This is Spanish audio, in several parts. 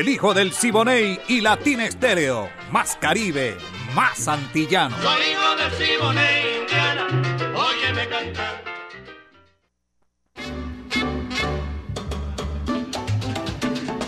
El hijo del Siboney y Latina Estéreo. Más Caribe, más antillano. Soy hijo del Siboney, Indiana. Óyeme cantar.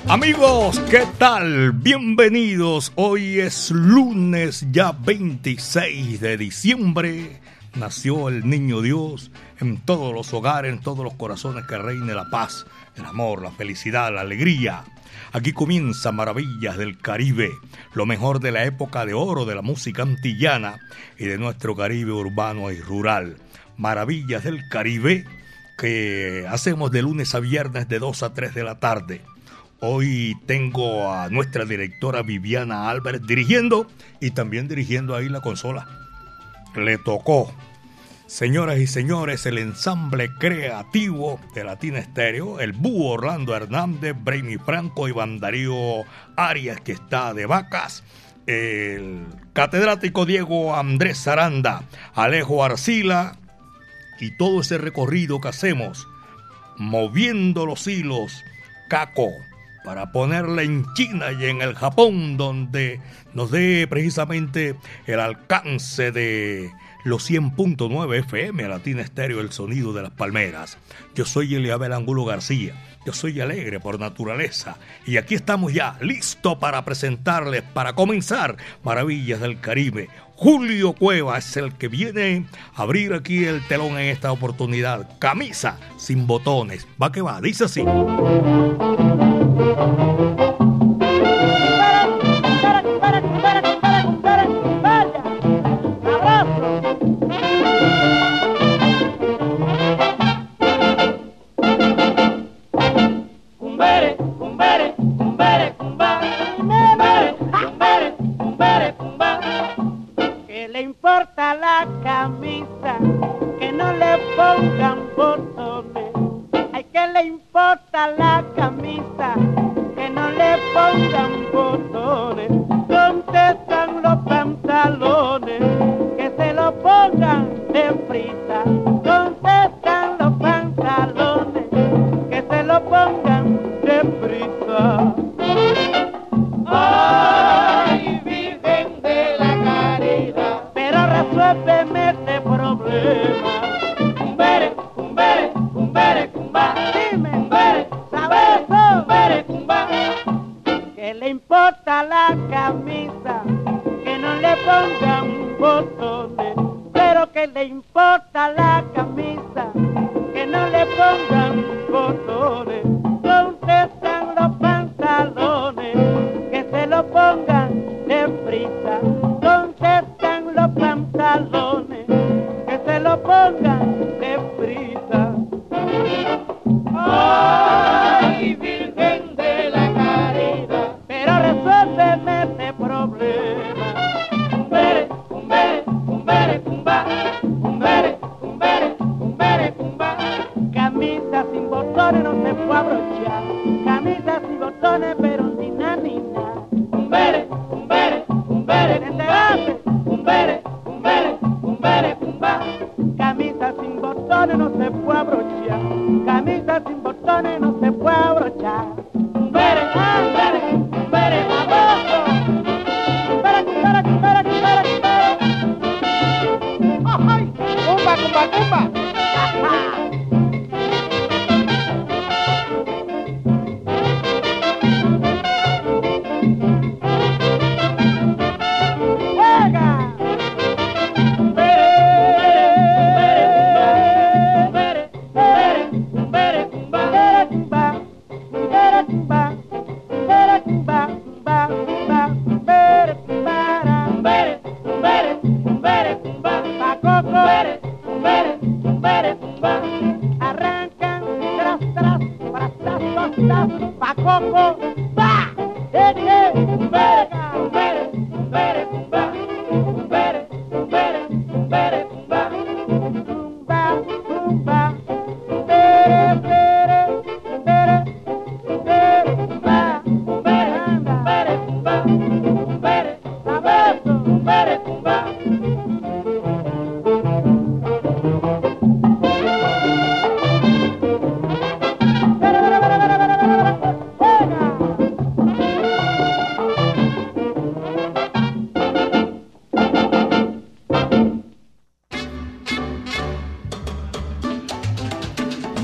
Amigos, ¿qué tal? Bienvenidos. Hoy es lunes ya 26 de diciembre. Nació el niño Dios en todos los hogares, en todos los corazones que reine la paz, el amor, la felicidad, la alegría. Aquí comienza Maravillas del Caribe, lo mejor de la época de oro de la música antillana y de nuestro Caribe urbano y rural. Maravillas del Caribe que hacemos de lunes a viernes de 2 a 3 de la tarde. Hoy tengo a nuestra directora Viviana Álvarez dirigiendo y también dirigiendo ahí la consola. Le tocó. Señoras y señores, el ensamble creativo de Latina Estéreo, el búho Orlando Hernández, Brainy Franco y Bandarío Arias, que está de vacas, el catedrático Diego Andrés Zaranda, Alejo Arcila y todo ese recorrido que hacemos, moviendo los hilos, Caco, para ponerla en China y en el Japón, donde nos dé precisamente el alcance de los 100.9 FM, Latina Estéreo, el sonido de las palmeras. Yo soy Eliabel Angulo García, yo soy alegre por naturaleza y aquí estamos ya, listo para presentarles, para comenzar Maravillas del Caribe. Julio Cueva es el que viene a abrir aquí el telón en esta oportunidad. Camisa sin botones. Va que va, dice así. Thank you.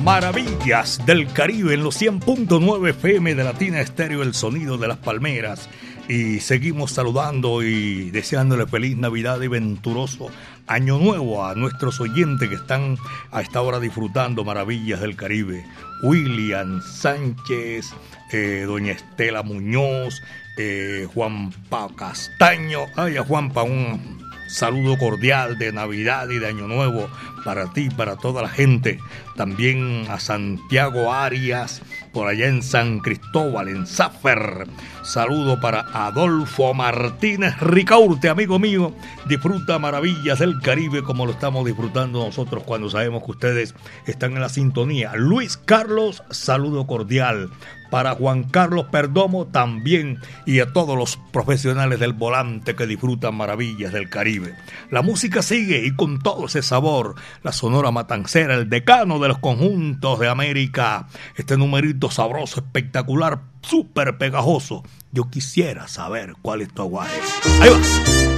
Maravillas del Caribe en los 100.9 FM de Latina Estéreo, el sonido de las palmeras. Y seguimos saludando y deseándole feliz Navidad y venturoso Año Nuevo a nuestros oyentes que están a esta hora disfrutando Maravillas del Caribe. William Sánchez, eh, doña Estela Muñoz, eh, Juanpa Castaño. Ay, a Juanpa, un saludo cordial de Navidad y de Año Nuevo para ti, para toda la gente. También a Santiago Arias, por allá en San Cristóbal, en Zafer. Saludo para Adolfo Martínez Ricaurte, amigo mío. Disfruta maravillas del Caribe como lo estamos disfrutando nosotros cuando sabemos que ustedes están en la sintonía. Luis Carlos, saludo cordial para Juan Carlos Perdomo también y a todos los profesionales del volante que disfrutan maravillas del Caribe. La música sigue y con todo ese sabor, la Sonora Matancera, el decano de los conjuntos de América, este numerito sabroso, espectacular, súper pegajoso. Yo quisiera saber cuál es tu aguaje. Ahí va.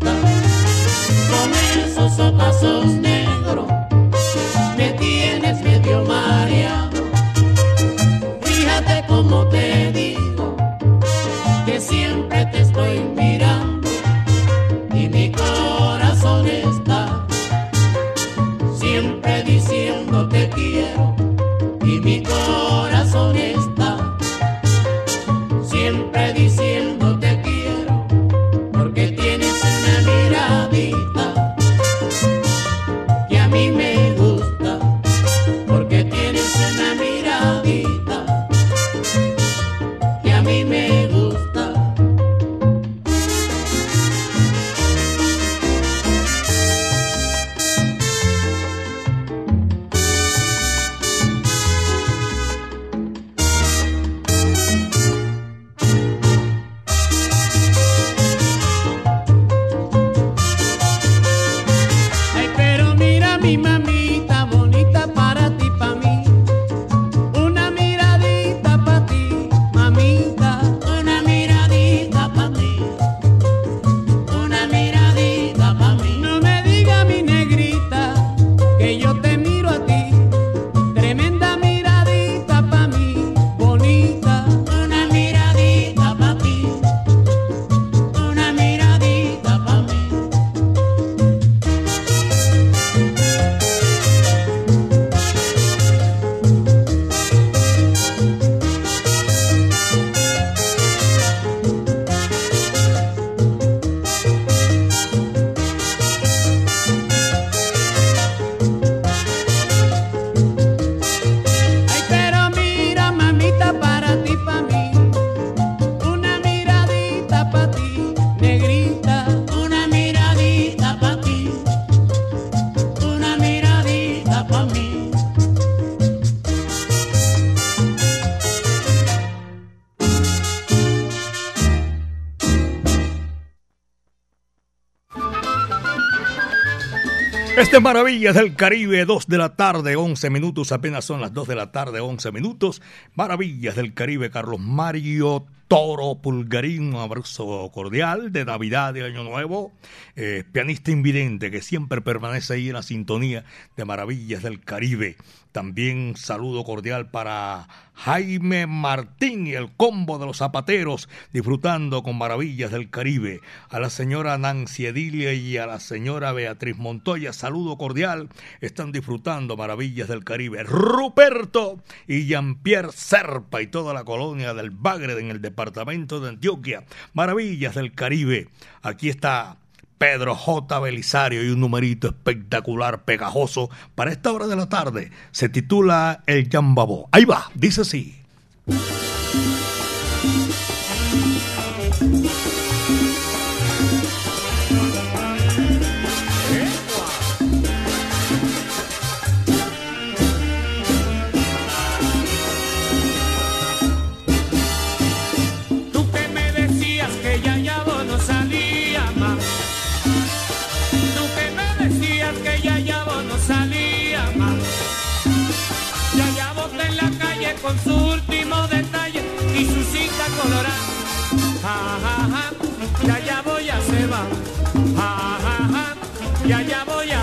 Maravillas del Caribe, 2 de la tarde, 11 minutos, apenas son las 2 de la tarde, 11 minutos. Maravillas del Caribe, Carlos Mario Toro Pulgarín, un abrazo cordial de Navidad y Año Nuevo, eh, pianista invidente que siempre permanece ahí en la sintonía de Maravillas del Caribe. También saludo cordial para Jaime Martín y el combo de los zapateros, disfrutando con maravillas del Caribe. A la señora Nancy Edilia y a la señora Beatriz Montoya, saludo cordial. Están disfrutando maravillas del Caribe. Ruperto y Jean-Pierre Serpa y toda la colonia del Bagre en el departamento de Antioquia. Maravillas del Caribe. Aquí está Pedro J. Belisario y un numerito espectacular, pegajoso, para esta hora de la tarde. Se titula El Yambabó. Ahí va, dice así.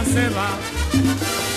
Se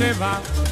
voy a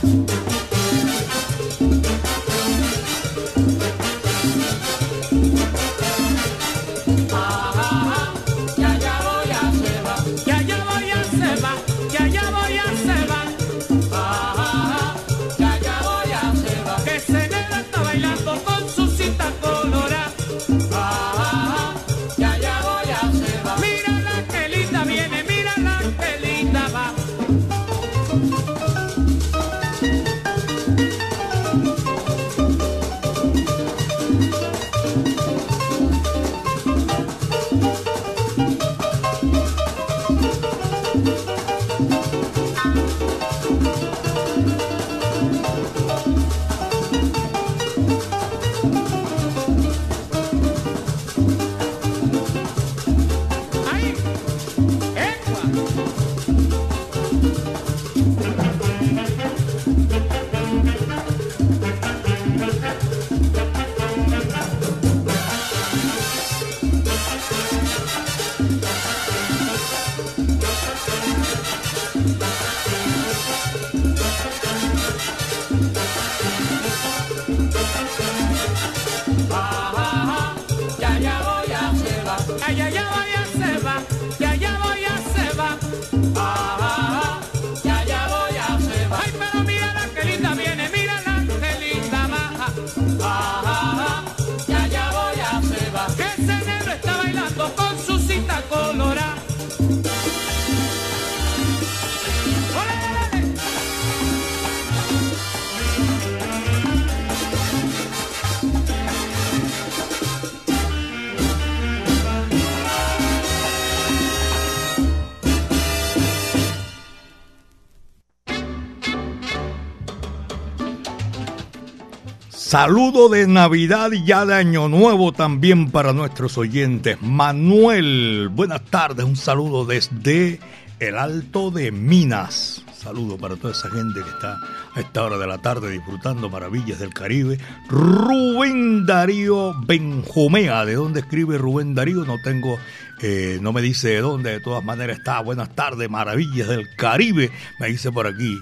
Saludo de Navidad y ya de Año Nuevo también para nuestros oyentes. Manuel, buenas tardes, un saludo desde el Alto de Minas. Saludo para toda esa gente que está a esta hora de la tarde disfrutando maravillas del Caribe. Rubén Darío Benjumea, ¿de dónde escribe Rubén Darío? No tengo, eh, no me dice de dónde, de todas maneras está. Buenas tardes, maravillas del Caribe, me dice por aquí.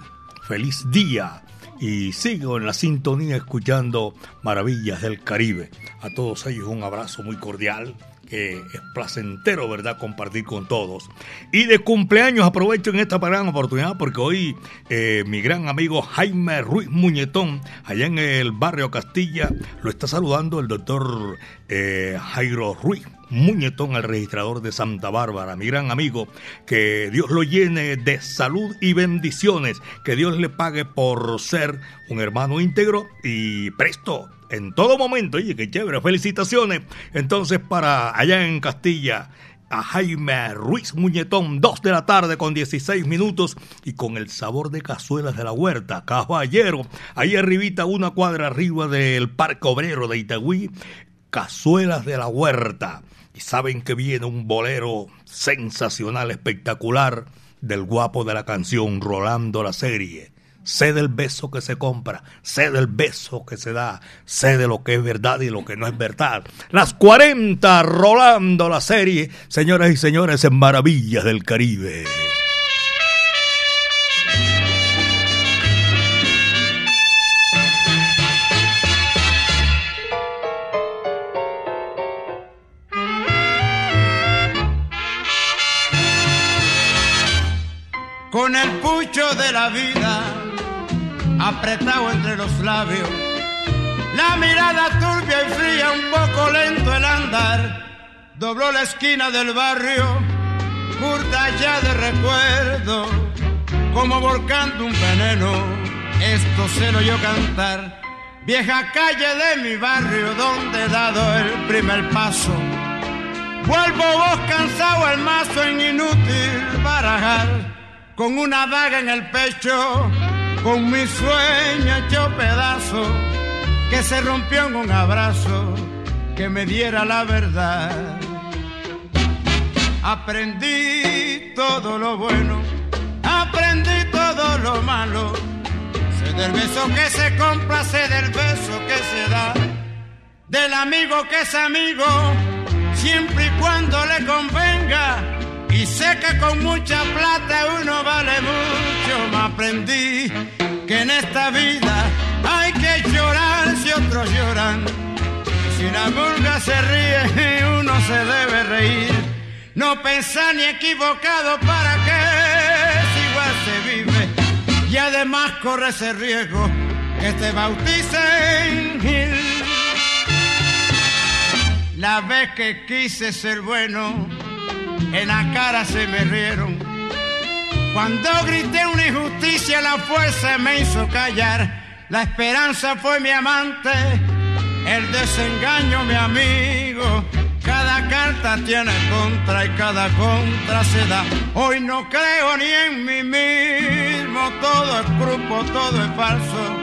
Feliz día y sigo en la sintonía escuchando Maravillas del Caribe. A todos ellos un abrazo muy cordial que es placentero, ¿verdad?, compartir con todos. Y de cumpleaños aprovecho en esta gran oportunidad porque hoy eh, mi gran amigo Jaime Ruiz Muñetón, allá en el barrio Castilla, lo está saludando el doctor eh, Jairo Ruiz. Muñetón, el registrador de Santa Bárbara, mi gran amigo, que Dios lo llene de salud y bendiciones, que Dios le pague por ser un hermano íntegro y presto en todo momento. Oye, qué chévere, felicitaciones. Entonces, para allá en Castilla, a Jaime Ruiz Muñetón, 2 de la tarde con 16 minutos y con el sabor de cazuelas de la huerta. Caballero, ahí arribita, una cuadra arriba del Parque Obrero de Itagüí, cazuelas de la huerta. Y saben que viene un bolero sensacional, espectacular, del guapo de la canción, Rolando la serie sé del beso que se compra, sé del beso que se da, sé de lo que es verdad y lo que no es verdad. Las 40 rolando la serie, señoras y señores, en Maravillas del Caribe. Con el pucho de la vida apretado entre los labios. La mirada turbia y fría, un poco lento el andar. Dobló la esquina del barrio, curta ya de recuerdo, como volcando un veneno. Esto se lo oyó cantar. Vieja calle de mi barrio, donde he dado el primer paso. Vuelvo vos cansado el mazo en inútil barajar, con una daga en el pecho con mi sueño hecho pedazo, que se rompió en un abrazo que me diera la verdad. Aprendí todo lo bueno, aprendí todo lo malo. Sé del beso que se compra, sé del beso que se da, del amigo que es amigo, siempre y cuando le convenga. Y sé que con mucha plata uno vale mucho, me aprendí que en esta vida hay que llorar si otros lloran. Si la burga se ríe, uno se debe reír. No pensar ni equivocado para que si igual se vive. Y además corre ese riesgo que te bauticen. La vez que quise ser bueno, en la cara se me rieron cuando grité una injusticia, la fuerza me hizo callar. La esperanza fue mi amante, el desengaño mi amigo. Cada carta tiene contra y cada contra se da. Hoy no creo ni en mí mismo, todo es grupo, todo es falso.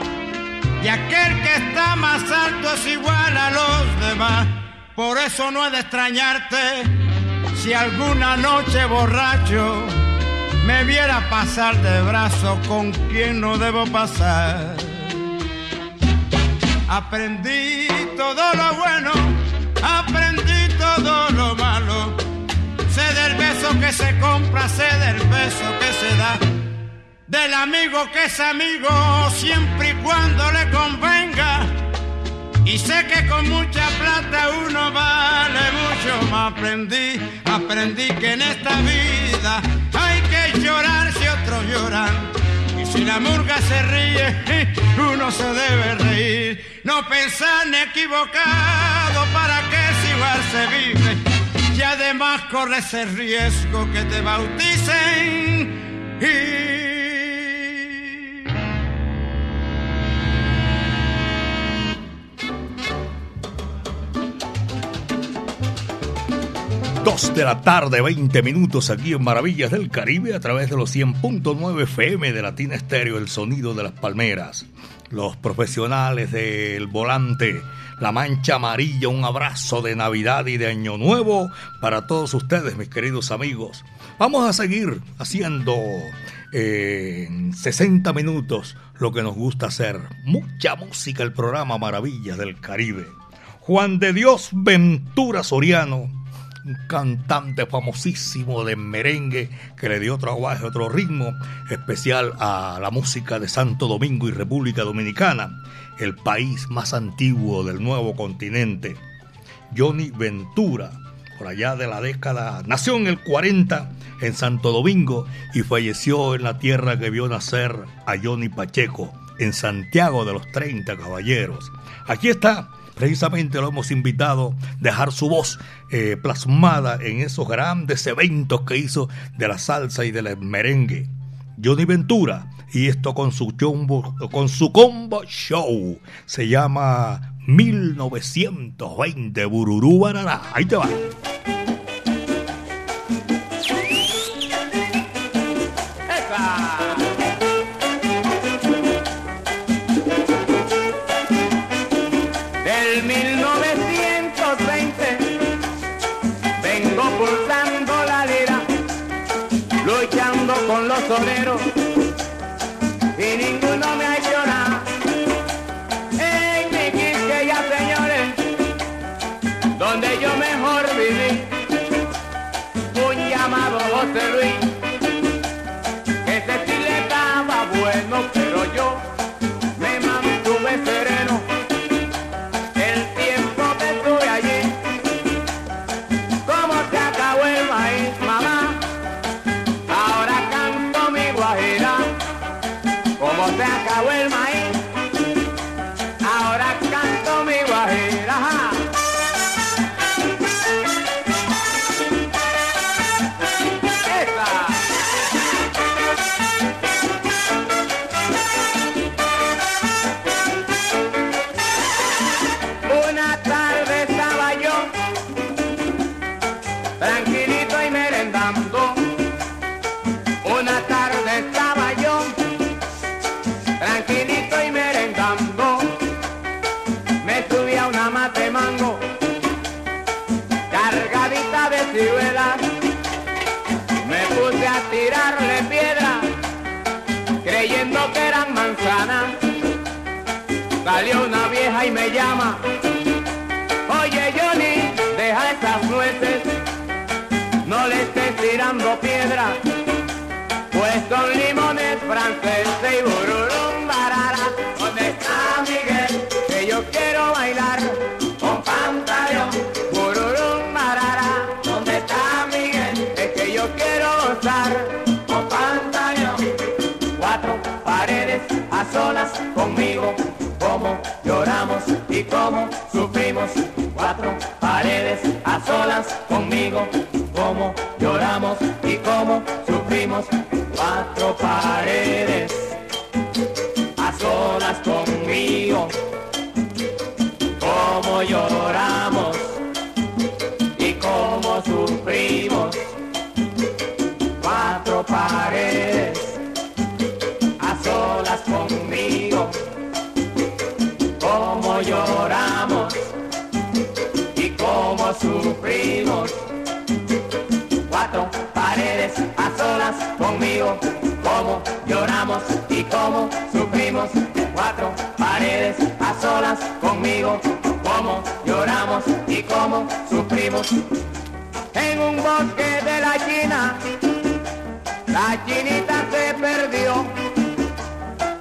Y aquel que está más alto es igual a los demás. Por eso no he de extrañarte si alguna noche borracho me viera pasar de brazo con quien no debo pasar. Aprendí todo lo bueno, aprendí todo lo malo. Sé del beso que se compra, sé del beso que se da. Del amigo que es amigo siempre y cuando le convenga. Y sé que con mucha plata uno vale mucho. Aprendí, aprendí que en esta vida hay que llorar si otros lloran. Y si la murga se ríe, uno se debe reír. No pensar ni equivocado para que si igual se vive. Y además corre ese riesgo que te bauticen. Y Dos de la tarde, 20 minutos aquí en Maravillas del Caribe a través de los 100.9 FM de Latina Estéreo, el sonido de las palmeras. Los profesionales del volante, la mancha amarilla, un abrazo de Navidad y de Año Nuevo para todos ustedes, mis queridos amigos. Vamos a seguir haciendo eh, en 60 minutos lo que nos gusta hacer. Mucha música, el programa Maravillas del Caribe. Juan de Dios Ventura Soriano un cantante famosísimo de merengue que le dio otro aguaje, otro ritmo especial a la música de Santo Domingo y República Dominicana, el país más antiguo del nuevo continente. Johnny Ventura, por allá de la década, nació en el 40 en Santo Domingo y falleció en la tierra que vio nacer a Johnny Pacheco, en Santiago de los 30 Caballeros. Aquí está Precisamente lo hemos invitado a dejar su voz eh, plasmada en esos grandes eventos que hizo de la salsa y del merengue. Johnny Ventura y esto con su, jumbo, con su combo show se llama 1920 Bururú Barará. Ahí te va. lloramos y cómo sufrimos. Cuatro paredes a solas conmigo. Cómo lloramos y cómo sufrimos. Cuatro paredes a solas conmigo. Cómo lloramos y cómo sufrimos. Cuatro paredes a solas conmigo conmigo, cómo lloramos y cómo sufrimos. En un bosque de la China, la chinita se perdió.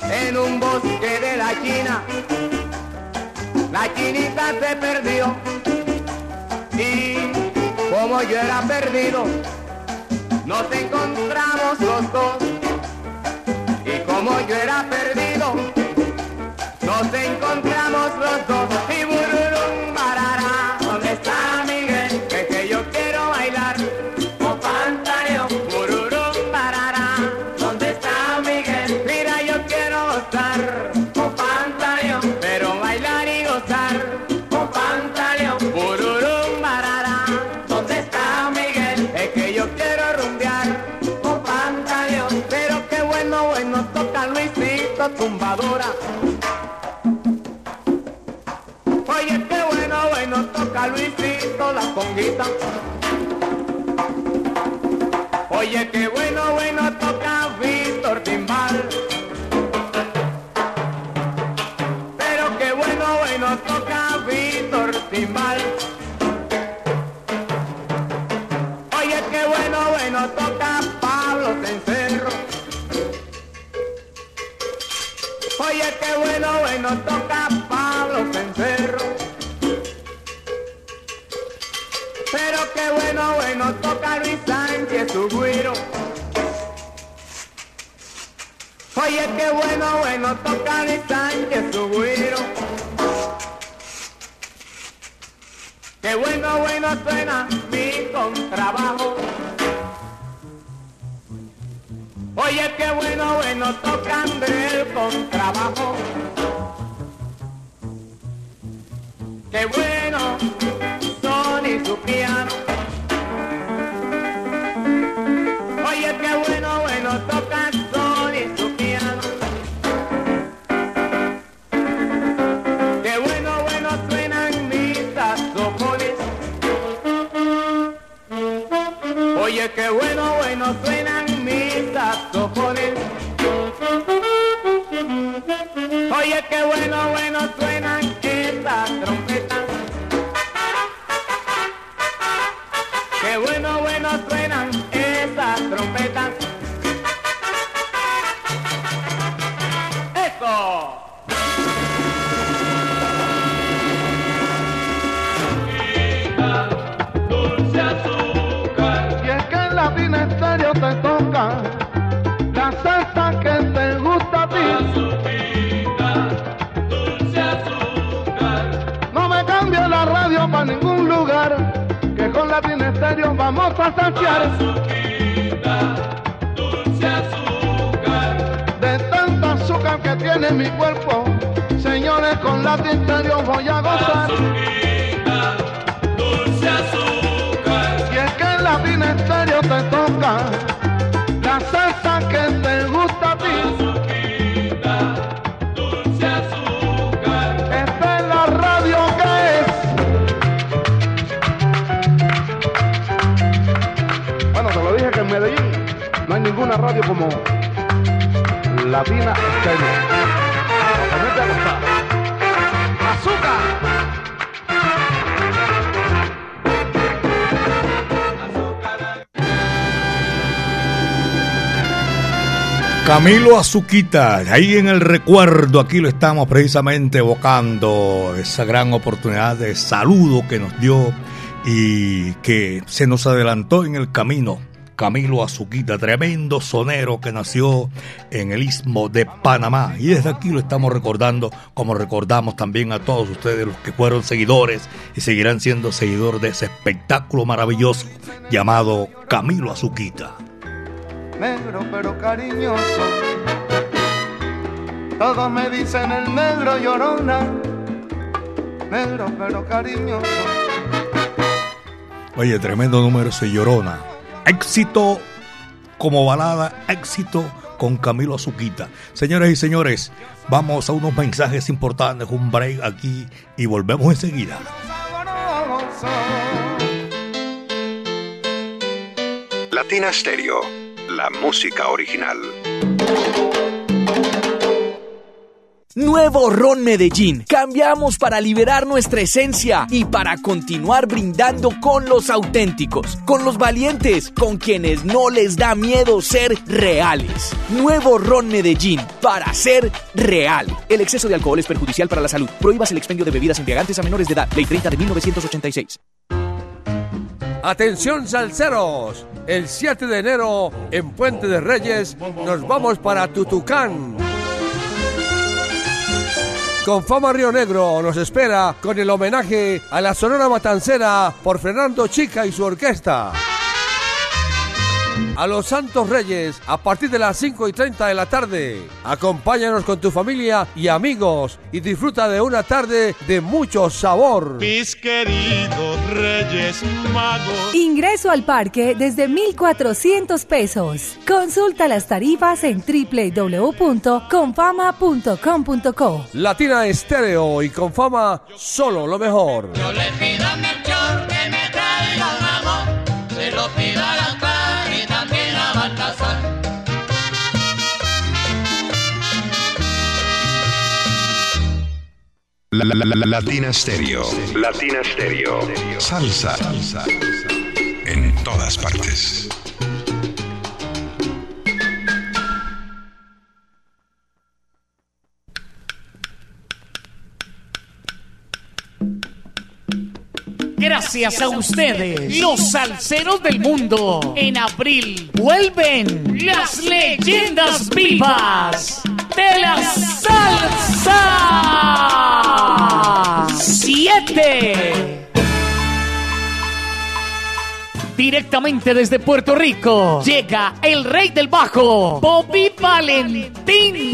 En un bosque de la China, la chinita se perdió. Y como yo era perdido, nos encontramos los dos. Y como yo era perdido, nos encontramos los dos. direita Oye, qué bueno, bueno, toca de Sánchez su güiro. Qué bueno, bueno suena mi contrabajo. Oye, qué bueno, bueno, tocando el contrabajo. Qué bueno. Bueno, bueno suenan mis saxofones. Oye, qué bueno, bueno suenan Salsear. azuquita, dulce azúcar, De tanta azúcar que tiene mi cuerpo, señores, con Latina Estéreo voy a gozar. Radio como Latina Estéreo. ¡Azúcar! Camilo Azuquita, ahí en el recuerdo, aquí lo estamos precisamente evocando, esa gran oportunidad de saludo que nos dio y que se nos adelantó en el camino. Camilo Azuquita, tremendo sonero que nació en el istmo de Panamá. Y desde aquí lo estamos recordando, como recordamos también a todos ustedes, los que fueron seguidores y seguirán siendo seguidores de ese espectáculo maravilloso llamado Camilo Azuquita. negro pero cariñoso. Todos me dicen el negro llorona, negro pero cariñoso. Oye, tremendo número ese Llorona. Éxito como balada, éxito con Camilo Azuquita. Señores y señores, vamos a unos mensajes importantes, un break aquí y volvemos enseguida. Latina Stereo, la música original. Nuevo Ron Medellín. Cambiamos para liberar nuestra esencia y para continuar brindando con los auténticos, con los valientes, con quienes no les da miedo ser reales. Nuevo Ron Medellín para ser real. El exceso de alcohol es perjudicial para la salud. Prohíbas el expendio de bebidas embriagantes a menores de edad. Ley 30 de 1986. Atención salseros, el 7 de enero en Puente de Reyes nos vamos para Tutucán. Con Fama Río Negro nos espera con el homenaje a la Sonora Matancera por Fernando Chica y su orquesta. A los Santos Reyes a partir de las 5 y 30 de la tarde. Acompáñanos con tu familia y amigos y disfruta de una tarde de mucho sabor. mis queridos reyes magos. Ingreso al parque desde 1,400 pesos. Consulta las tarifas en www.confama.com.co. Latina Estéreo y con fama solo lo mejor. Yo le pido a La, la- la- la- Latina Stereo. Latina Stereo. Salsa. Salsa. En todas partes. Gracias a ustedes, los salseros del mundo. En abril vuelven las leyendas vivas de la salsa. 7. Directamente desde Puerto Rico llega el rey del bajo, Bobby Valentín.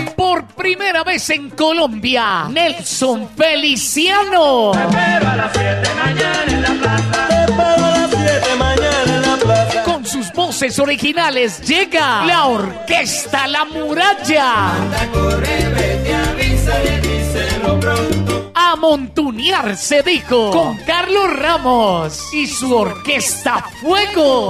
Por primera vez en Colombia, Nelson Feliciano. Te espero a las 7 mañana en la plaza. Te espero a las 7 mañana en la plaza. Con sus voces originales llega la Orquesta La Muralla. Corre, vete, avísale, díselo pronto. A montunear se dijo con Carlos Ramos y su Orquesta Fuego.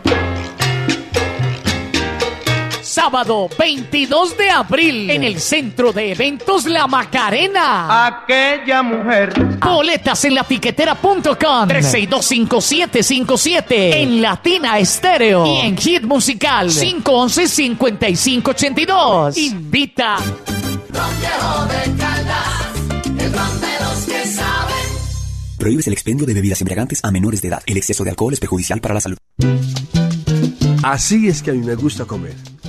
Sábado 22 de abril en el Centro de Eventos La Macarena. Aquella mujer. Boletas en latiquetera.com 3625757 en Latina Estéreo y en Hit Musical 511-5582. Invita. Prohíbes el expendio de bebidas embriagantes a menores de edad. El exceso de alcohol es perjudicial para la salud. Así es que a mí me gusta comer.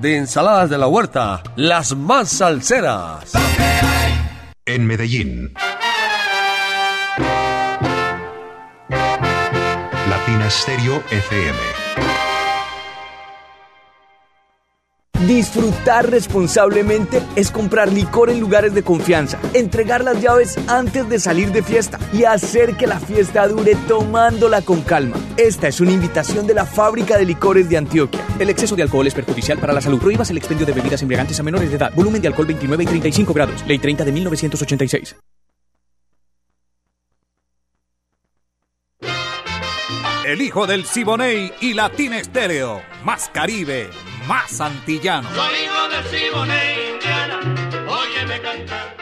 de ensaladas de la huerta, las más salseras. En Medellín. Latina Stereo FM. Disfrutar responsablemente es comprar licor en lugares de confianza, entregar las llaves antes de salir de fiesta y hacer que la fiesta dure tomándola con calma. Esta es una invitación de la Fábrica de Licores de Antioquia. El exceso de alcohol es perjudicial para la salud. Prohíbas el expendio de bebidas embriagantes a menores de edad. Volumen de alcohol 29 y 35 grados. Ley 30 de 1986. El hijo del Siboney y Latina Estéreo. Más Caribe, más antillano. Soy hijo del Siboney, Indiana. Óyeme cantar.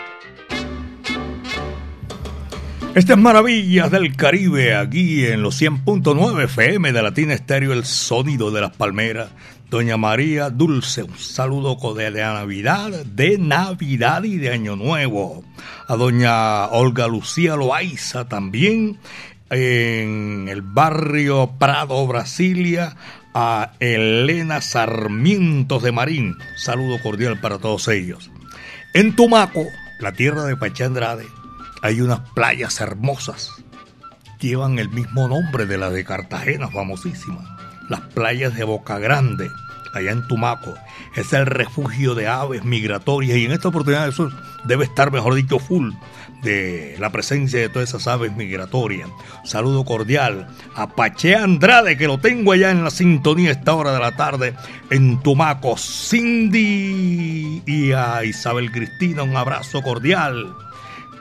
Estas maravillas del Caribe aquí en los 100.9 FM de Latina Estéreo, el sonido de las palmeras. Doña María Dulce, un saludo de Navidad, de Navidad y de Año Nuevo. A doña Olga Lucía Loaiza también en el barrio Prado, Brasilia, a Elena Sarmientos de Marín. Saludo cordial para todos ellos. En Tumaco, la tierra de Pachá Andrade, hay unas playas hermosas. Llevan el mismo nombre de la de Cartagena, famosísima. Las playas de Boca Grande, allá en Tumaco. Es el refugio de aves migratorias y en esta oportunidad eso debe estar, mejor dicho, full de la presencia de todas esas aves migratorias. Saludo cordial a Pache Andrade, que lo tengo allá en la sintonía a esta hora de la tarde en Tumaco. Cindy y a Isabel Cristina, un abrazo cordial.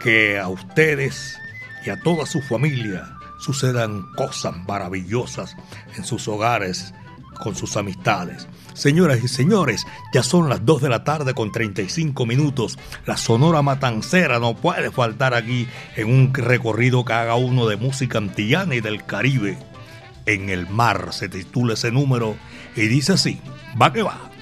Que a ustedes y a toda su familia sucedan cosas maravillosas en sus hogares, con sus amistades. Señoras y señores, ya son las 2 de la tarde con 35 minutos. La Sonora Matancera no puede faltar aquí en un recorrido que haga uno de música antillana y del Caribe. En el mar se titula ese número y dice así, va que va.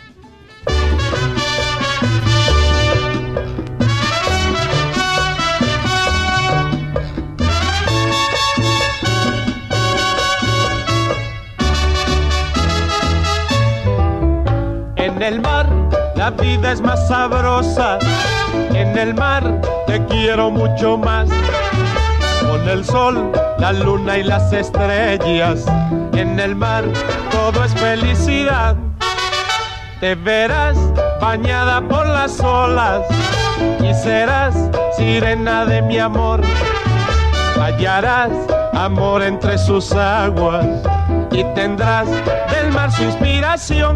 En el mar la vida es más sabrosa. En el mar te quiero mucho más. Con el sol, la luna y las estrellas. En el mar todo es felicidad. Te verás bañada por las olas y serás sirena de mi amor. Hallarás amor entre sus aguas y tendrás del mar su inspiración.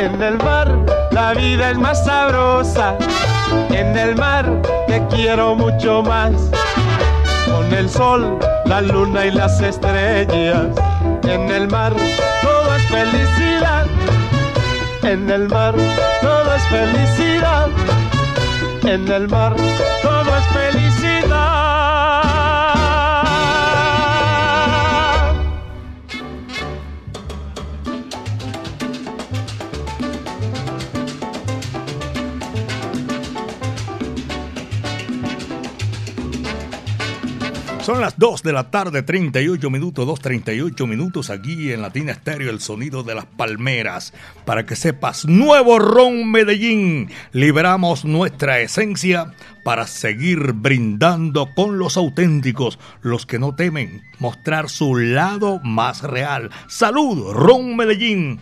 En el mar la vida es más sabrosa. En el mar te quiero mucho más. Con el sol, la luna y las estrellas. En el mar todo es felicidad. En el mar todo es felicidad. En el mar todo es felicidad. Son las 2 de la tarde, 38 minutos, 2.38 minutos aquí en Latina Estéreo, el sonido de las palmeras. Para que sepas, nuevo Ron Medellín. Liberamos nuestra esencia para seguir brindando con los auténticos, los que no temen mostrar su lado más real. Salud, Ron Medellín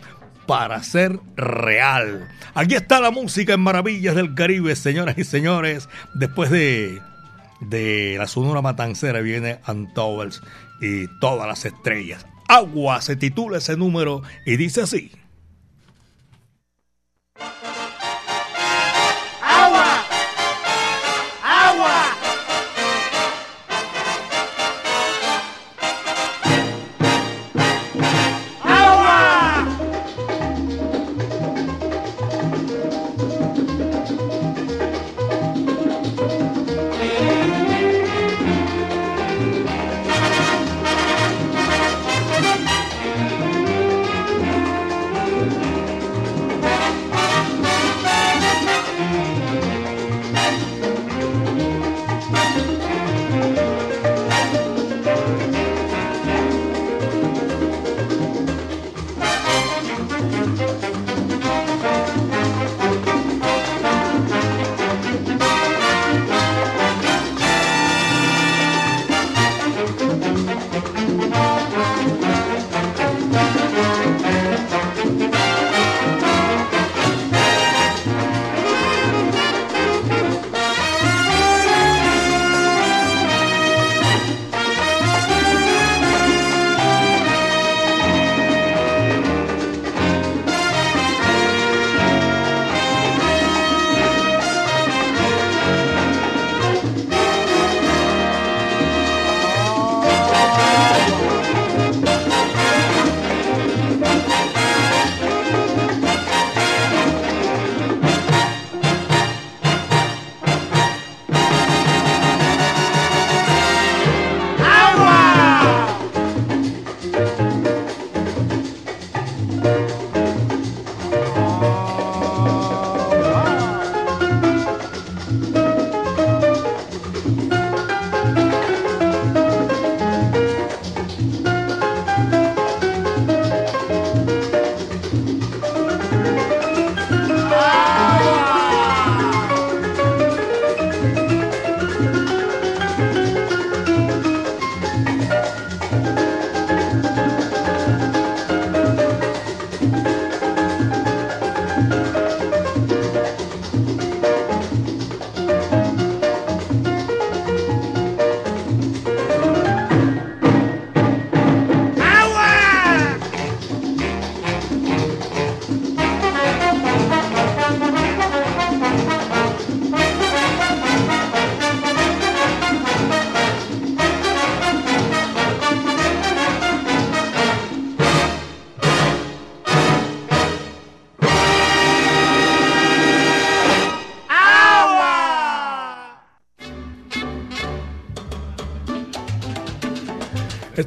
para ser real. Aquí está la música en Maravillas del Caribe, señoras y señores. Después de de la Sonora Matancera viene Antowers y todas las estrellas. Agua se titula ese número y dice así.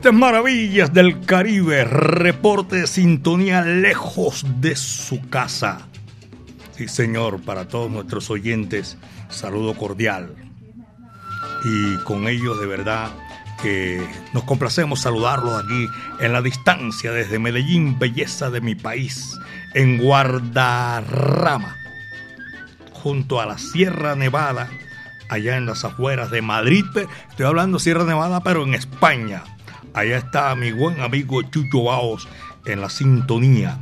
Maravillas del Caribe, reporte de sintonía lejos de su casa. Sí, señor, para todos nuestros oyentes, saludo cordial. Y con ellos de verdad que nos complacemos saludarlos aquí en la distancia desde Medellín, belleza de mi país, en Guardarrama, junto a la Sierra Nevada, allá en las afueras de Madrid. Estoy hablando Sierra Nevada, pero en España. Allá está mi buen amigo Chucho Baos en la sintonía.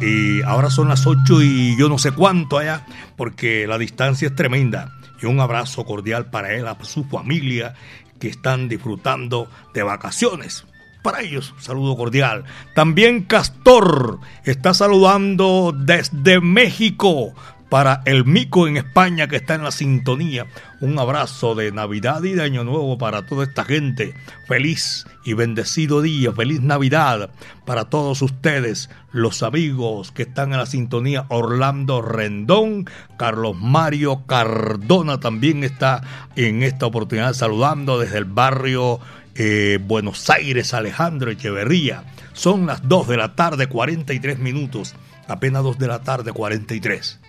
Y ahora son las 8 y yo no sé cuánto allá, porque la distancia es tremenda. Y un abrazo cordial para él, a su familia, que están disfrutando de vacaciones. Para ellos, saludo cordial. También Castor está saludando desde México para el Mico en España que está en la sintonía. Un abrazo de Navidad y de Año Nuevo para toda esta gente. Feliz y bendecido día, feliz Navidad para todos ustedes, los amigos que están en la sintonía. Orlando Rendón, Carlos Mario Cardona también está en esta oportunidad saludando desde el barrio eh, Buenos Aires, Alejandro Echeverría. Son las 2 de la tarde, 43 minutos. Apenas 2 de la tarde, 43.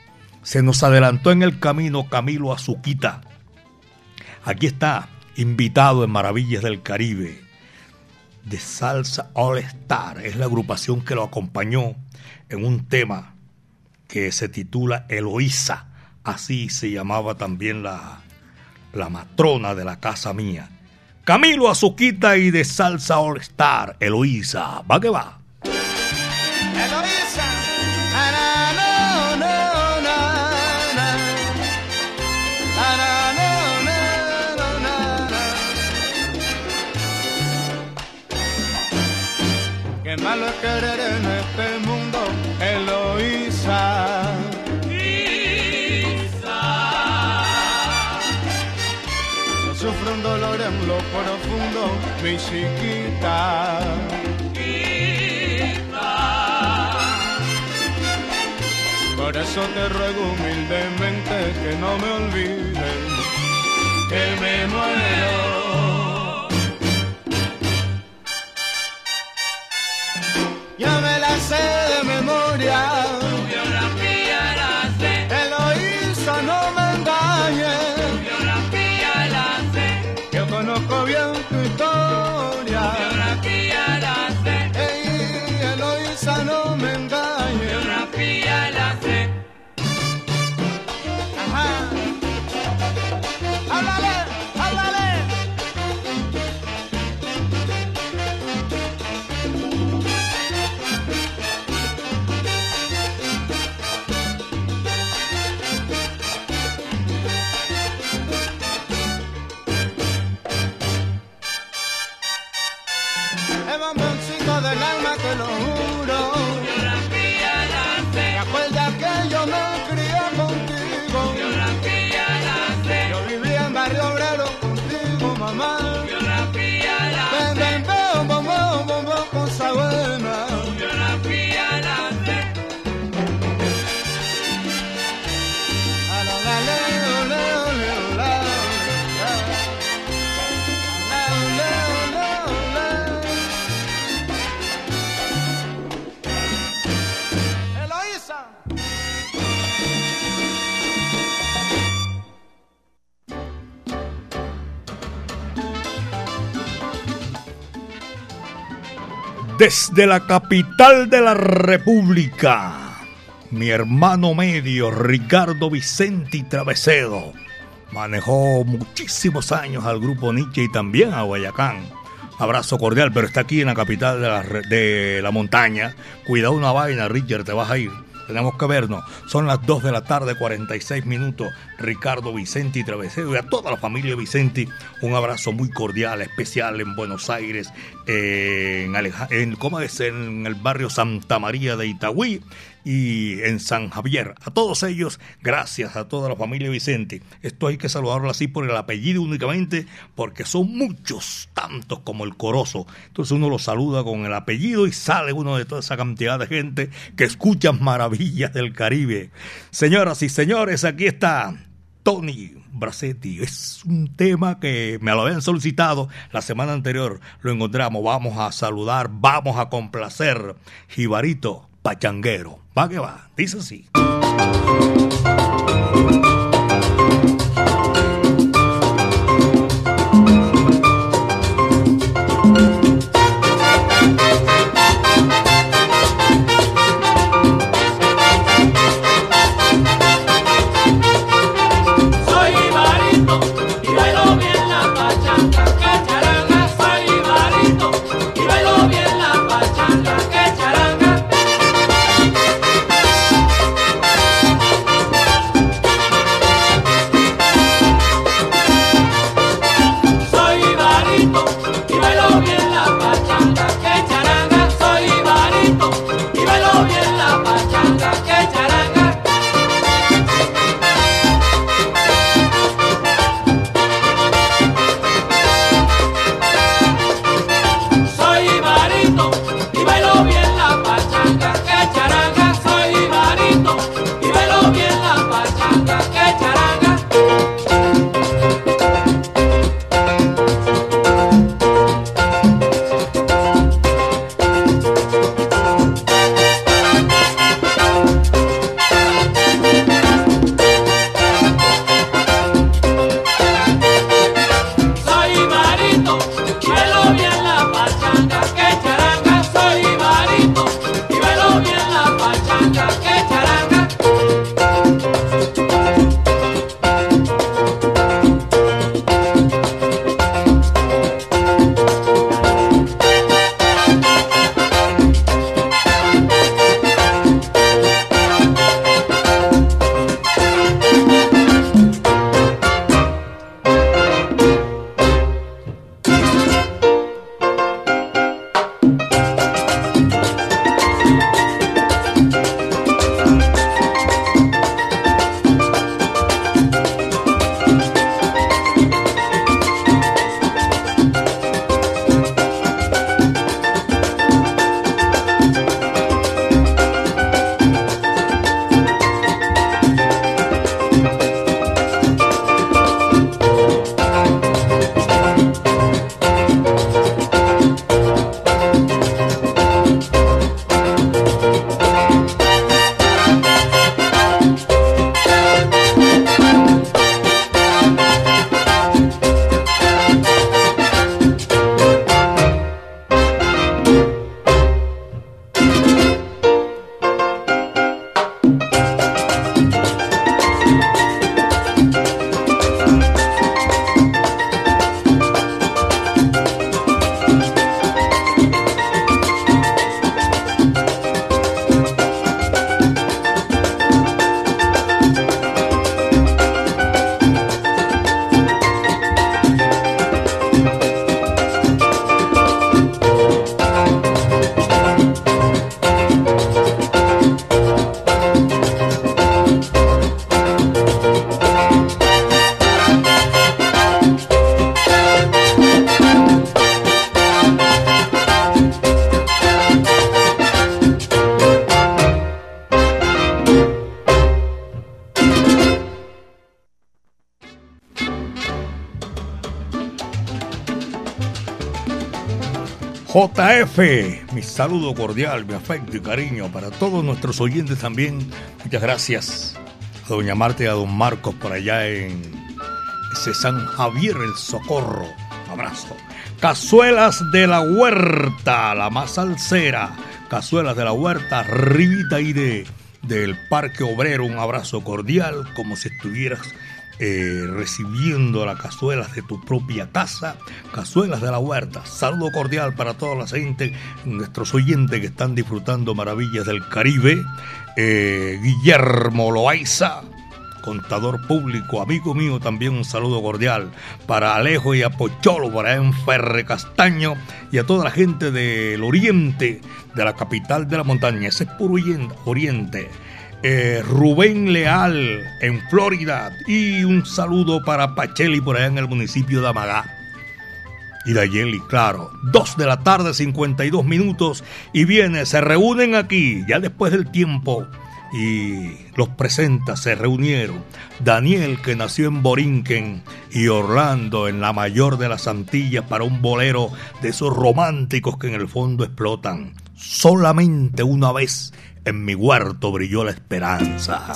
Se nos adelantó en el camino Camilo Azuquita. Aquí está, invitado en Maravillas del Caribe, de Salsa All Star. Es la agrupación que lo acompañó en un tema que se titula Eloísa. Así se llamaba también la, la matrona de la casa mía. Camilo Azuquita y de Salsa All Star, Eloísa. Va que va. Eloísa. Malo es querer en este mundo, Eloísa. Yo sufro un dolor en lo profundo, mi chiquita. Por eso te ruego humildemente que no me olvides, que me muero. Desde la capital de la República, mi hermano medio Ricardo Vicente Travesedo manejó muchísimos años al grupo Nietzsche y también a Guayacán. Abrazo cordial, pero está aquí en la capital de la, de la montaña. Cuidado una vaina, Richard, te vas a ir. Tenemos que vernos. Son las 2 de la tarde, 46 minutos. Ricardo Vicente y Travesedo y a toda la familia Vicente, un abrazo muy cordial, especial en Buenos Aires, en, Aleja- en, ¿cómo es? en el barrio Santa María de Itagüí y en San Javier. A todos ellos, gracias a toda la familia Vicente. Esto hay que saludarlo así por el apellido únicamente, porque son muchos, tantos como el Corozo. Entonces uno los saluda con el apellido y sale uno de toda esa cantidad de gente que escuchan maravillas del Caribe. Señoras y señores, aquí está Tony Bracetti. Es un tema que me lo habían solicitado la semana anterior. Lo encontramos. Vamos a saludar, vamos a complacer. Jibarito Pachanguero. Va que va. Dice así. JF, mi saludo cordial, mi afecto y cariño para todos nuestros oyentes también. Muchas gracias a doña Marta y a don Marcos por allá en San Javier el Socorro. Abrazo. Cazuelas de la Huerta, la más salsera. Cazuelas de la Huerta, arribita ahí de, del Parque Obrero. Un abrazo cordial, como si estuvieras eh, recibiendo las cazuelas de tu propia casa, cazuelas de la huerta. Saludo cordial para toda la gente, nuestros oyentes que están disfrutando maravillas del Caribe. Eh, Guillermo Loaiza, contador público, amigo mío, también un saludo cordial para Alejo y a Pocholo, por allá en Ferre Castaño, y a toda la gente del oriente, de la capital de la montaña, ese es puro oriente. Eh, Rubén Leal en Florida y un saludo para Pacheli por allá en el municipio de Amagá. Y Dayeli, claro, 2 de la tarde, 52 minutos, y viene, se reúnen aquí, ya después del tiempo, y los presenta, se reunieron. Daniel, que nació en Borinquen, y Orlando, en la mayor de las Antillas, para un bolero de esos románticos que en el fondo explotan. Solamente una vez en mi huerto brilló la esperanza.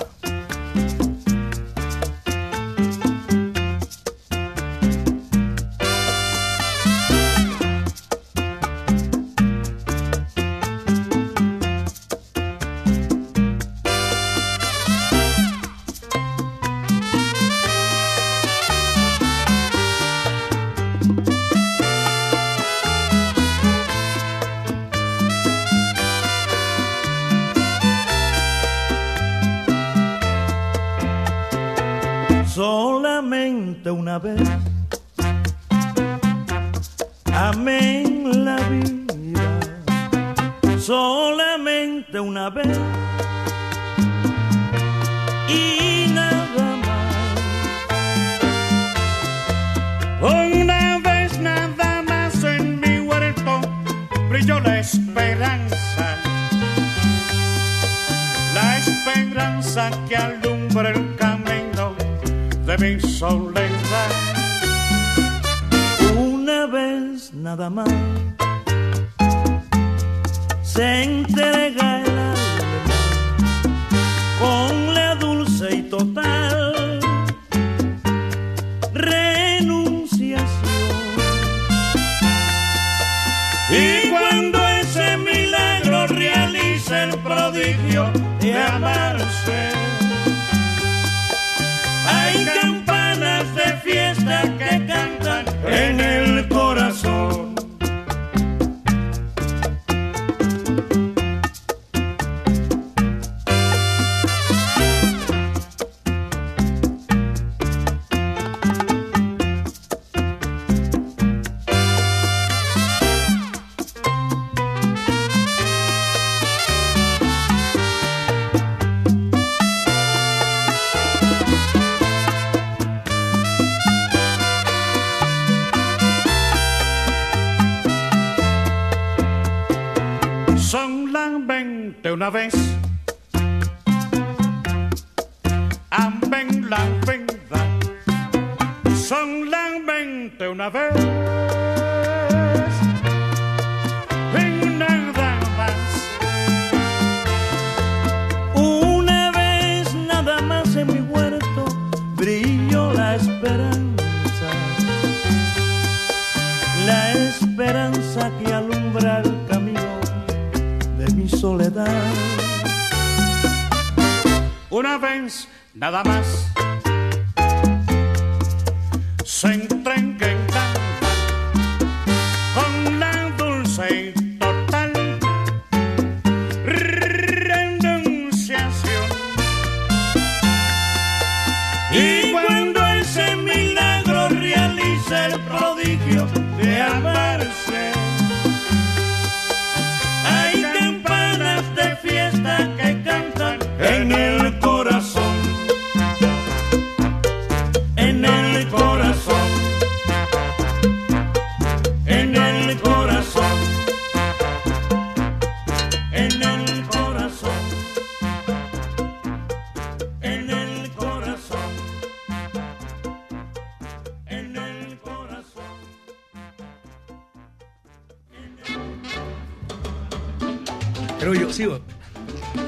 Sigo.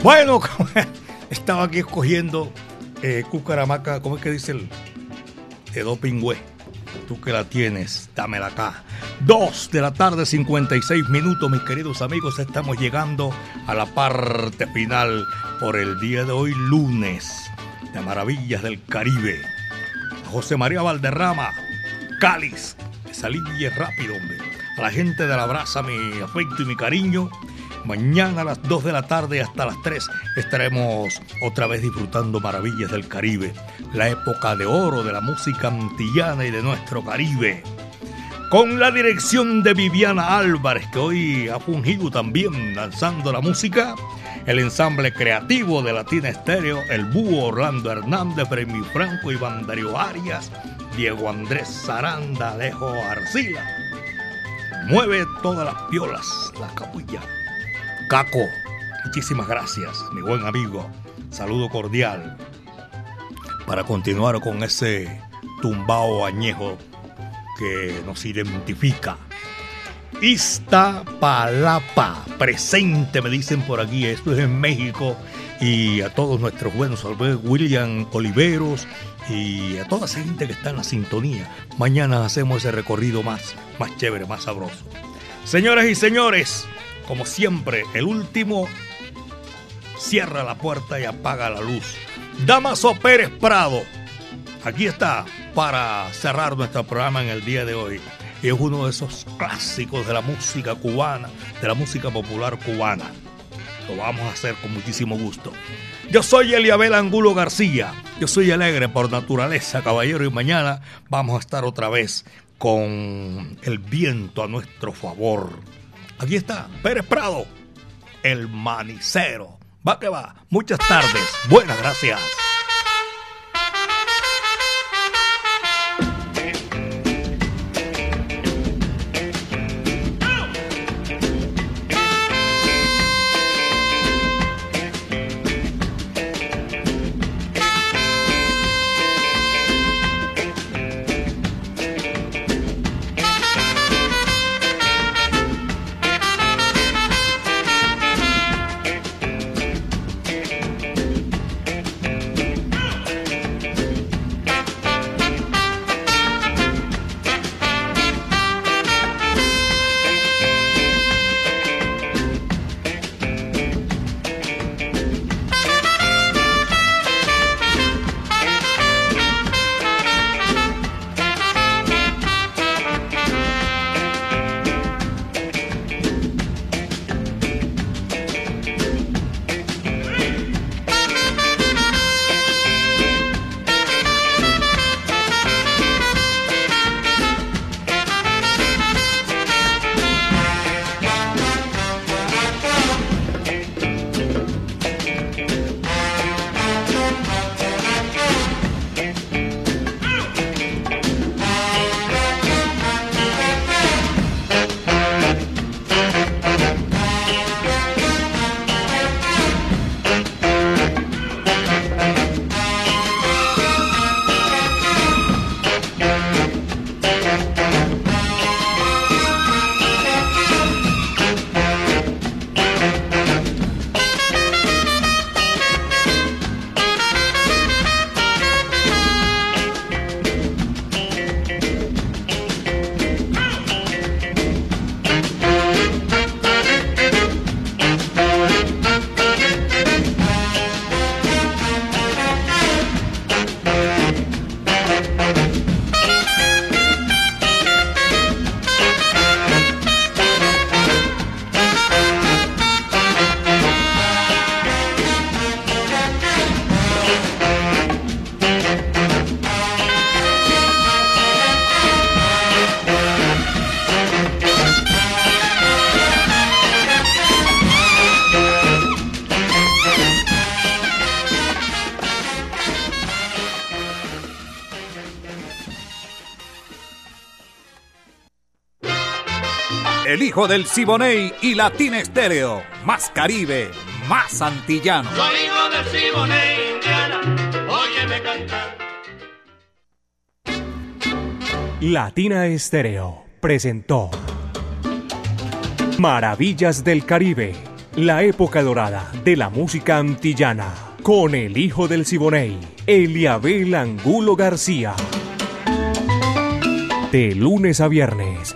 Bueno, estaba aquí escogiendo eh, cucaramaca, ¿cómo es que dice el de dopingüe? Tú que la tienes, dámela acá. Dos de la tarde, 56 minutos, mis queridos amigos. Estamos llegando a la parte final por el día de hoy, lunes, de Maravillas del Caribe. José María Valderrama, Cáliz, línea es rápido, hombre. A la gente de la brasa, mi afecto y mi cariño. Mañana a las 2 de la tarde hasta las 3 estaremos otra vez disfrutando maravillas del Caribe, la época de oro de la música antillana y de nuestro Caribe. Con la dirección de Viviana Álvarez, que hoy ha fungido también lanzando la música, el ensamble creativo de Latina Estéreo, el búho Orlando Hernández, Premio Franco, Iván Darío Arias, Diego Andrés Saranda, Alejo Arcila. Mueve todas las piolas, la capulla. Caco, muchísimas gracias, mi buen amigo. saludo cordial para continuar con ese tumbao añejo que nos identifica. Iztapalapa, presente, me dicen por aquí, esto es en México, y a todos nuestros buenos, William Oliveros y a toda esa gente que está en la sintonía. Mañana hacemos ese recorrido más, más chévere, más sabroso. Señoras y señores, como siempre, el último cierra la puerta y apaga la luz. Damaso Pérez Prado, aquí está para cerrar nuestro programa en el día de hoy. Y es uno de esos clásicos de la música cubana, de la música popular cubana. Lo vamos a hacer con muchísimo gusto. Yo soy Eliabel Angulo García. Yo soy alegre por naturaleza, caballero, y mañana vamos a estar otra vez con el viento a nuestro favor. Aquí está, Pérez Prado, el manicero. Va que va. Muchas tardes. Buenas gracias. Del Siboney y Latina Estéreo. Más Caribe, más antillano. Soy hijo del Siboney, Indiana, óyeme cantar. Latina Estéreo presentó Maravillas del Caribe, la época dorada de la música antillana, con el hijo del Siboney, Eliabel Angulo García. De lunes a viernes,